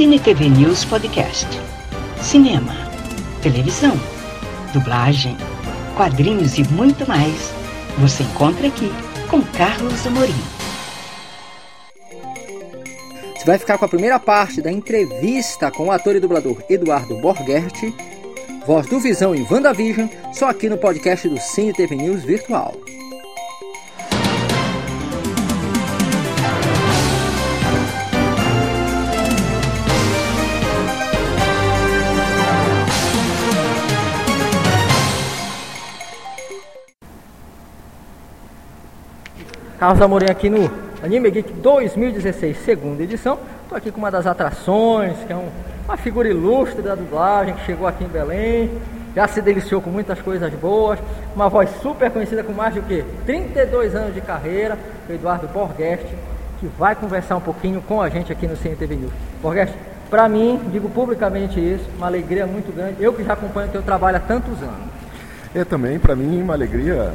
Cine TV News Podcast. Cinema, televisão, dublagem, quadrinhos e muito mais. Você encontra aqui com Carlos Amorim. Você vai ficar com a primeira parte da entrevista com o ator e dublador Eduardo Borghetti, voz do Visão em WandaVision, só aqui no podcast do Cine TV News Virtual. Carlos Amorim aqui no Anime Geek 2016, segunda edição. Estou aqui com uma das atrações, que é um, uma figura ilustre da dublagem, que chegou aqui em Belém, já se deliciou com muitas coisas boas, uma voz super conhecida com mais de o quê? 32 anos de carreira, o Eduardo Borghetti, que vai conversar um pouquinho com a gente aqui no CNTV News. Borghetti, para mim, digo publicamente isso, uma alegria muito grande, eu que já acompanho o teu trabalho há tantos anos. É também, para mim, uma alegria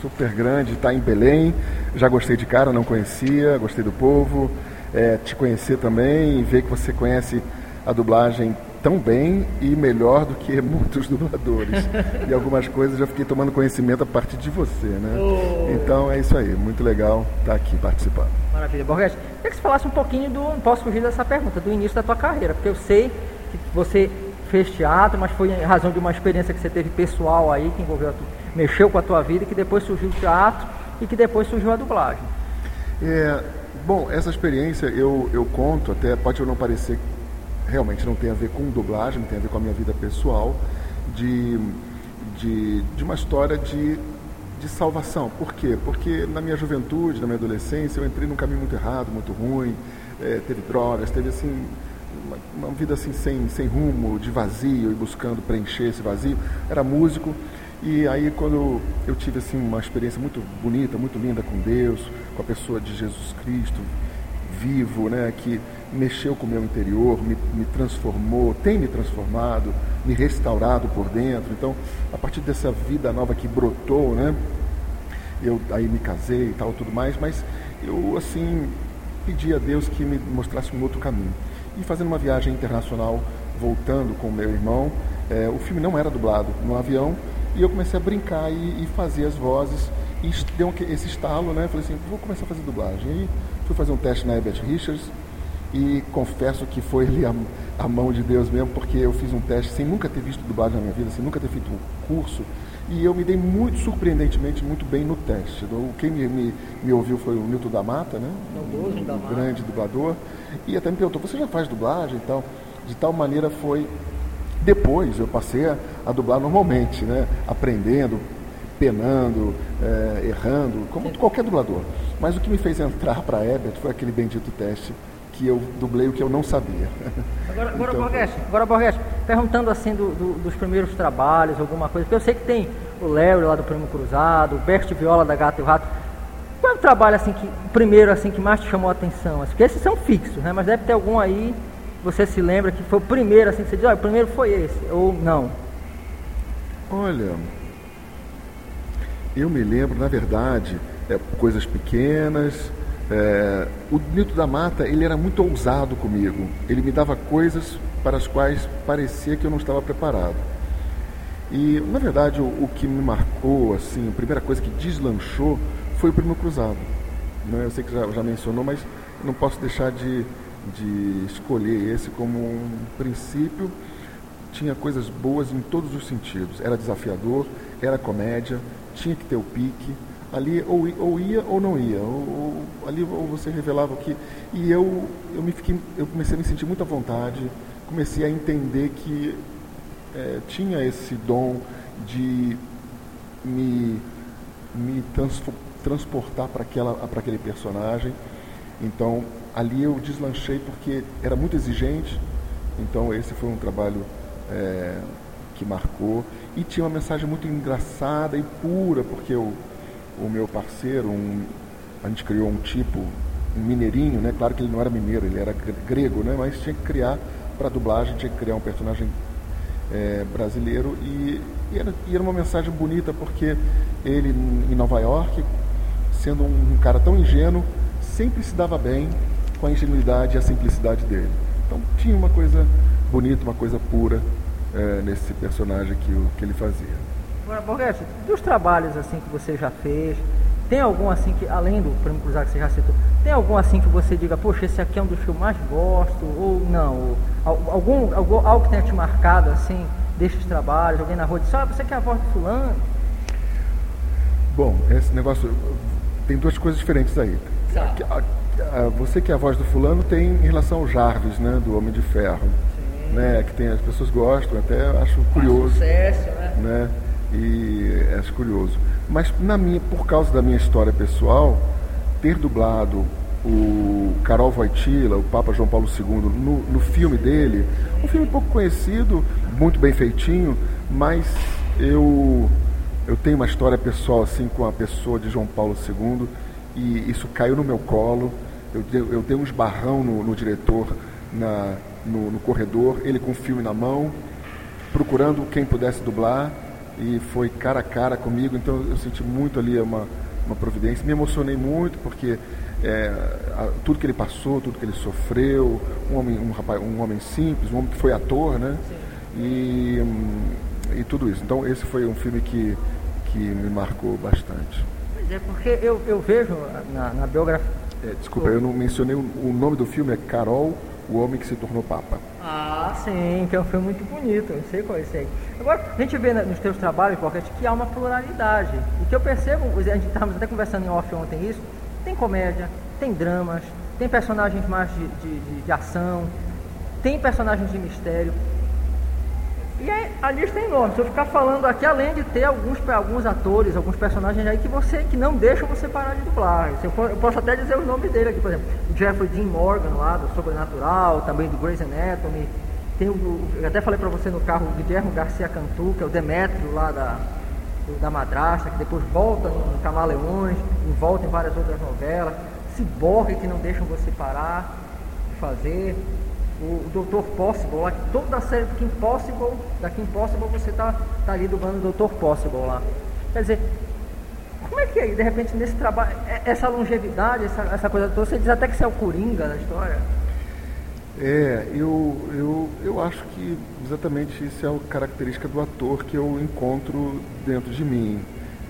super grande estar em Belém. Já gostei de cara, não conhecia, gostei do povo. É, te conhecer também ver que você conhece a dublagem tão bem e melhor do que muitos dubladores. e algumas coisas já fiquei tomando conhecimento a partir de você, né? Oh. Então é isso aí, muito legal estar aqui participando. Maravilha. Borges, queria que você falasse um pouquinho do, não posso fugir dessa pergunta, do início da tua carreira, porque eu sei que você fez teatro, mas foi em razão de uma experiência que você teve pessoal aí, que envolveu a tua mexeu com a tua vida, que depois surgiu o teatro e que depois surgiu a dublagem. É, bom, essa experiência eu, eu conto, até pode não parecer, realmente não tem a ver com dublagem, tem a ver com a minha vida pessoal, de, de, de uma história de, de salvação. Por quê? Porque na minha juventude, na minha adolescência, eu entrei num caminho muito errado, muito ruim, é, teve drogas, teve assim uma, uma, vida assim sem, sem rumo, de vazio e buscando preencher esse vazio. Era músico e aí quando eu tive assim uma experiência muito bonita, muito linda com Deus, com a pessoa de Jesus Cristo vivo, né, que mexeu com o meu interior, me, me transformou, tem me transformado, me restaurado por dentro. Então, a partir dessa vida nova que brotou, né, eu aí me casei e tal, tudo mais, mas eu assim pedi a Deus que me mostrasse um outro caminho. E fazendo uma viagem internacional, voltando com meu irmão, é, o filme não era dublado no avião, e eu comecei a brincar e, e fazer as vozes. E deu esse estalo, né? Falei assim, vou começar a fazer dublagem. E fui fazer um teste na Herbert Richards e confesso que foi ali a, a, mão de Deus mesmo, porque eu fiz um teste sem nunca ter visto dublagem na minha vida, sem nunca ter feito um curso. E eu me dei muito, surpreendentemente, muito bem no teste. Quem me, me, me ouviu foi o Nilton da Mata, né? Um, um grande dublador. E até me perguntou, você já faz dublagem e tal? De tal maneira foi depois eu passei a, a dublar normalmente, né? aprendendo, penando, é, errando, como qualquer dublador. Mas o que me fez entrar para a Ebert foi aquele bendito teste que eu dublei o que eu não sabia. Agora, agora, então, Borges, agora Borges, perguntando assim do, do, dos primeiros trabalhos, alguma coisa, porque eu sei que tem o Léo lá do Primo Cruzado, o Bert Viola da Gato e o Rato. Qual é o trabalho assim que, primeiro assim que mais te chamou a atenção? Assim, porque esses são fixos, né? Mas deve ter algum aí você se lembra que foi o primeiro, assim, que você diz, olha, o primeiro foi esse, ou não? Olha, eu me lembro, na verdade, é, coisas pequenas. É, o Nito da Mata, ele era muito ousado comigo. Ele me dava coisas para as quais parecia que eu não estava preparado. E, na verdade, o, o que me marcou, assim, a primeira coisa que deslanchou foi o Primo Cruzado. Né? Eu sei que já, já mencionou, mas não posso deixar de, de escolher esse como um princípio. Tinha coisas boas em todos os sentidos. Era desafiador, era comédia, tinha que ter o pique. Ali ou, ou ia ou não ia. Ou, ou, ali ou você revelava o que. E eu, eu, me fiquei, eu comecei a me sentir muita vontade, comecei a entender que é, tinha esse dom de me, me transportar para aquele personagem. Então, ali eu deslanchei porque era muito exigente, então esse foi um trabalho é, que marcou. E tinha uma mensagem muito engraçada e pura, porque o, meu parceiro, um, a gente criou um tipo, um mineirinho, né? Claro que ele não era mineiro, ele era grego, né? Mas tinha que criar, para dublagem, tinha que criar um personagem é, brasileiro. E, e, era, e, era, uma mensagem bonita, porque ele, em Nova York, sendo um, um cara tão ingênuo, sempre se dava bem, com a ingenuidade e a simplicidade dele. Então tinha uma coisa bonita, uma coisa pura é, nesse personagem que, que ele fazia. Agora, Borghetti, dos trabalhos assim que você já fez, tem algum assim que, além do Prêmio Cruzado que você já citou, tem algum assim que você diga, poxa, esse aqui é um dos que eu mais gosto, ou não? Ou, algum, algum, algo que tenha te marcado assim, desses trabalhos, alguém na rua disse, ah, você quer a voz do fulano? Bom, esse negócio tem duas coisas diferentes aí. Você que é a voz do fulano tem em relação ao Jarvis, né, do Homem de Ferro, Sim. né, que tem as pessoas gostam, até acho curioso, sucesso, né? né? E acho curioso. Mas na minha, por causa da minha história pessoal, ter dublado o Carol Wojtyla, o Papa João Paulo II, no, no filme dele, um filme pouco conhecido, muito bem feitinho, mas eu eu tenho uma história pessoal assim com a pessoa de João Paulo II e isso caiu no meu colo. Eu, eu dei um esbarrão no, no diretor na, no, no, corredor, ele com o filme na mão, procurando quem pudesse dublar e foi cara a cara comigo. Então eu senti muito ali uma, uma providência. Me emocionei muito porque é, a, tudo que ele passou, tudo que ele sofreu, um homem, um rapaz, um homem simples, um homem que foi ator, né? E, e tudo isso. Então esse foi um filme que que me marcou bastante. Pois é, porque eu, eu vejo na, na biografia. É, desculpa, eu não mencionei o, o, nome do filme, é Carol, o Homem que se tornou Papa. Ah, sim, que é um filme muito bonito, eu sei qual é esse aí. Agora, a gente vê nos teus trabalhos, Rocket, que há uma pluralidade. E que eu percebo, a gente estávamos até conversando em off ontem isso, tem comédia, tem dramas, tem personagens mais de, de, de, de ação, tem personagens de mistério. E aí, a lista é enorme. Se eu ficar falando aqui, além de ter alguns, alguns atores, alguns personagens aí que você que não deixam você parar de dublar. Eu, posso até dizer os nomes dele aqui, por exemplo, o Jeffrey Dean Morgan lá do Sobrenatural, também do Grey's Anatomy. Tem o, eu até falei para você no carro o Guilherme Garcia Cantu, que é o Demetrio lá da, da Madrasta, que depois volta no Camaleões, e volta em várias outras novelas. Ciborgue que não deixam você parar de fazer o, Dr. Possible lá, toda a série do Kim Possible, da Kim Possible você tá, tá ali dublando o Dr. Possible lá. Quer dizer, como é que é, de repente nesse trabalho, é, essa longevidade, essa, essa coisa toda, você diz até que você é o Coringa da história? É, eu, eu, eu acho que exatamente isso é a característica do ator que eu encontro dentro de mim,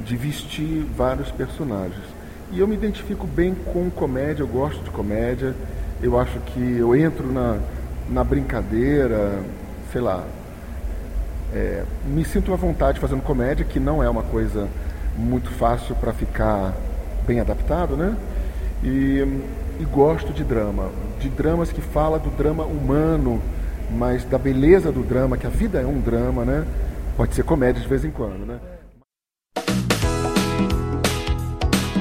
de vestir vários personagens. E eu me identifico bem com comédia, eu gosto de comédia, eu acho que eu entro na, na brincadeira, sei lá. É, me sinto à vontade fazendo comédia, que não é uma coisa muito fácil para ficar bem adaptado, né? E, e gosto de drama, de dramas que fala do drama humano, mas da beleza do drama, que a vida é um drama, né? Pode ser comédia de vez em quando, né?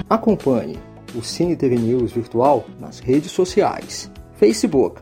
Acompanhe o Cine TV News Virtual nas redes sociais. Facebook,